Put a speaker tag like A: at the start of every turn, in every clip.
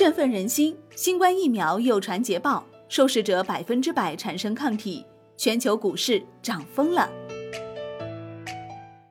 A: 振奋人心，新冠疫苗又传捷报，受试者百分之百产生抗体，全球股市涨疯了。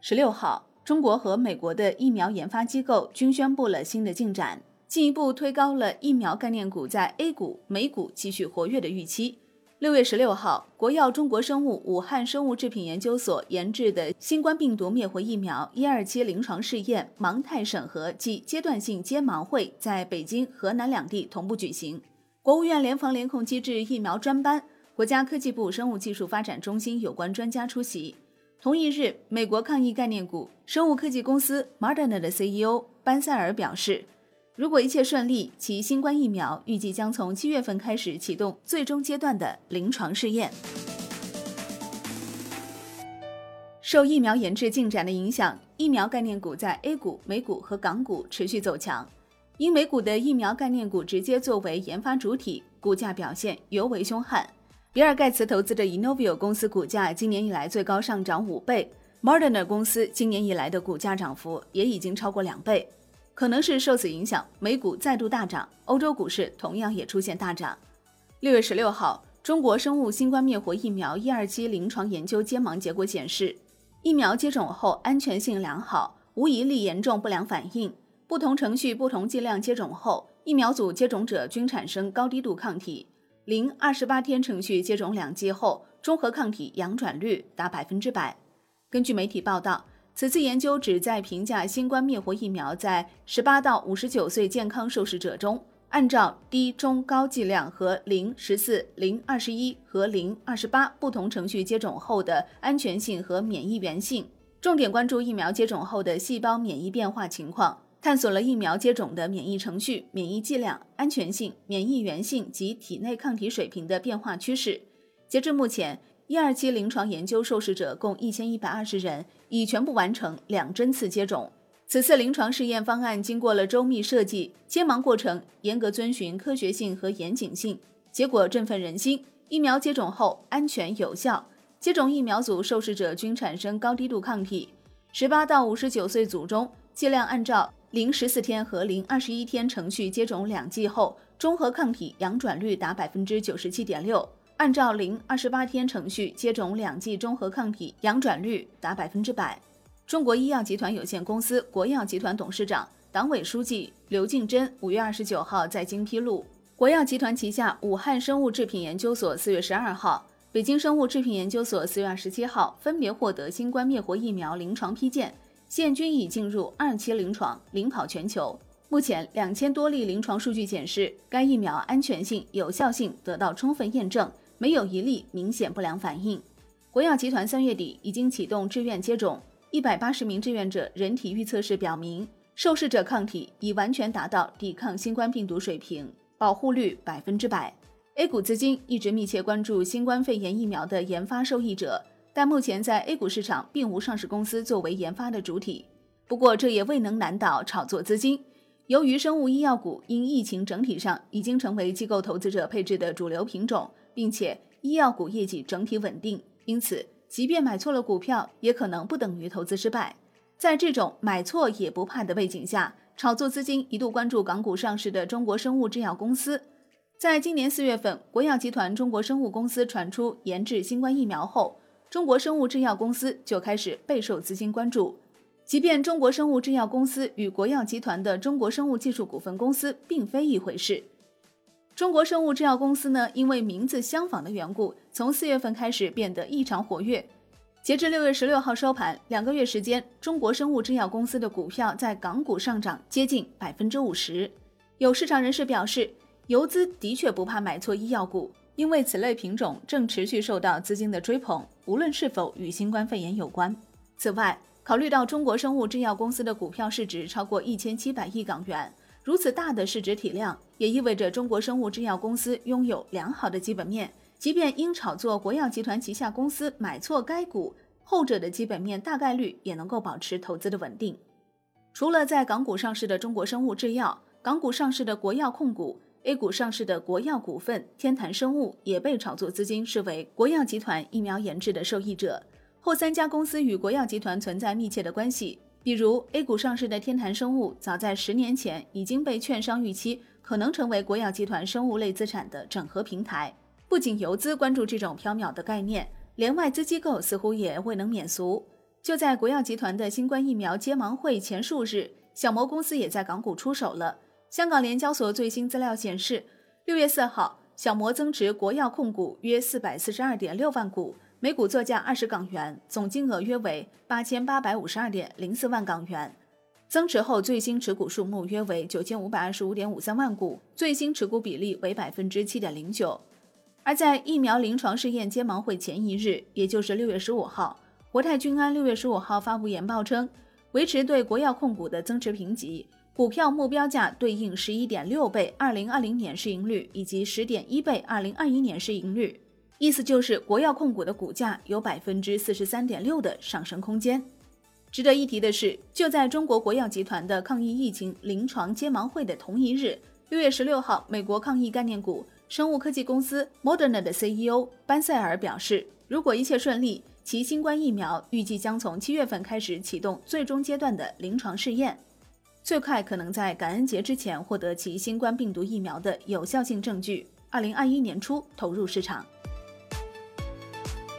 A: 十六号，中国和美国的疫苗研发机构均宣布了新的进展，进一步推高了疫苗概念股在 A 股、美股继续活跃的预期。六月十六号，国药中国生物武汉生物制品研究所研制的新冠病毒灭活疫苗一二期临床试验盲态审核暨阶段性揭盲会在北京、河南两地同步举行。国务院联防联控机制疫苗专班、国家科技部生物技术发展中心有关专家出席。同一日，美国抗疫概念股生物科技公司 Moderna 的 CEO 班塞尔表示。如果一切顺利，其新冠疫苗预计将从七月份开始启动最终阶段的临床试验。受疫苗研制进展的影响，疫苗概念股在 A 股、美股和港股持续走强。因美股的疫苗概念股直接作为研发主体，股价表现尤为凶悍。比尔盖茨投资的 Inovio 公司股价今年以来最高上涨五倍，Moderna 公司今年以来的股价涨幅也已经超过两倍。可能是受此影响，美股再度大涨，欧洲股市同样也出现大涨。六月十六号，中国生物新冠灭活疫苗一二期临床研究揭盲结果显示，疫苗接种后安全性良好，无一例严重不良反应。不同程序、不同剂量接种后，疫苗组接种者均产生高低度抗体。零二十八天程序接种两剂后，中和抗体阳转率达百分之百。根据媒体报道。此次研究旨在评价新冠灭活疫苗在十八到五十九岁健康受试者中，按照低、中、高剂量和零、十四、零、二十一和零、二十八不同程序接种后的安全性和免疫原性。重点关注疫苗接种后的细胞免疫变化情况，探索了疫苗接种的免疫程序、免疫剂量、安全性、免疫原性及体内抗体水平的变化趋势。截至目前。一二期临床研究受试者共一千一百二十人，已全部完成两针次接种。此次临床试验方案经过了周密设计，接盲过程严格遵循科学性和严谨性，结果振奋人心。疫苗接种后安全有效，接种疫苗组受试者均产生高低度抗体。十八到五十九岁组中，剂量按照零十四天和零二十一天程序接种两剂后，中和抗体阳转率达百分之九十七点六。按照零二十八天程序接种两剂中和抗体，阳转率达百分之百。中国医药集团有限公司国药集团董事长、党委书记刘敬珍五月二十九号在京披露，国药集团旗下武汉生物制品研究所四月十二号、北京生物制品研究所四月二十七号分别获得新冠灭活疫苗临床批件，现均已进入二期临床，领跑全球。目前两千多例临床数据显示，该疫苗安全性、有效性得到充分验证。没有一例明显不良反应。国药集团三月底已经启动志愿接种，一百八十名志愿者人体预测试表明，受试者抗体已完全达到抵抗新冠病毒水平，保护率百分之百。A 股资金一直密切关注新冠肺炎疫苗的研发受益者，但目前在 A 股市场并无上市公司作为研发的主体。不过，这也未能难倒炒作资金。由于生物医药股因疫情整体上已经成为机构投资者配置的主流品种。并且医药股业绩整体稳定，因此即便买错了股票，也可能不等于投资失败。在这种买错也不怕的背景下，炒作资金一度关注港股上市的中国生物制药公司。在今年四月份，国药集团中国生物公司传出研制新冠疫苗后，中国生物制药公司就开始备受资金关注。即便中国生物制药公司与国药集团的中国生物技术股份公司并非一回事。中国生物制药公司呢，因为名字相仿的缘故，从四月份开始变得异常活跃。截至六月十六号收盘，两个月时间，中国生物制药公司的股票在港股上涨接近百分之五十。有市场人士表示，游资的确不怕买错医药股，因为此类品种正持续受到资金的追捧，无论是否与新冠肺炎有关。此外，考虑到中国生物制药公司的股票市值超过一千七百亿港元。如此大的市值体量，也意味着中国生物制药公司拥有良好的基本面。即便因炒作国药集团旗下公司买错该股，后者的基本面大概率也能够保持投资的稳定。除了在港股上市的中国生物制药，港股上市的国药控股，A 股上市的国药股份、天坛生物也被炒作资金视为国药集团疫苗研制的受益者。后三家公司与国药集团存在密切的关系。比如 A 股上市的天坛生物，早在十年前已经被券商预期可能成为国药集团生物类资产的整合平台。不仅游资关注这种缥缈的概念，连外资机构似乎也未能免俗。就在国药集团的新冠疫苗揭盲会前数日，小摩公司也在港股出手了。香港联交所最新资料显示，六月四号，小摩增持国药控股约四百四十二点六万股，每股作价二十港元，总金额约为八千八百五十二点零四万港元。增持后最新持股数目约为九千五百二十五点五三万股，最新持股比例为百分之七点零九。而在疫苗临床试验揭盲会前一日，也就是六月十五号。国泰君安六月十五号发布研报称，维持对国药控股的增持评级，股票目标价对应十一点六倍二零二零年市盈率以及十点一倍二零二一年市盈率，意思就是国药控股的股价有百分之四十三点六的上升空间。值得一提的是，就在中国国药集团的抗疫疫情临床揭盲会的同一日，六月十六号，美国抗疫概念股生物科技公司 Moderna 的 CEO 班塞尔表示，如果一切顺利。其新冠疫苗预计将从七月份开始启动最终阶段的临床试验，最快可能在感恩节之前获得其新冠病毒疫苗的有效性证据，二零二一年初投入市场。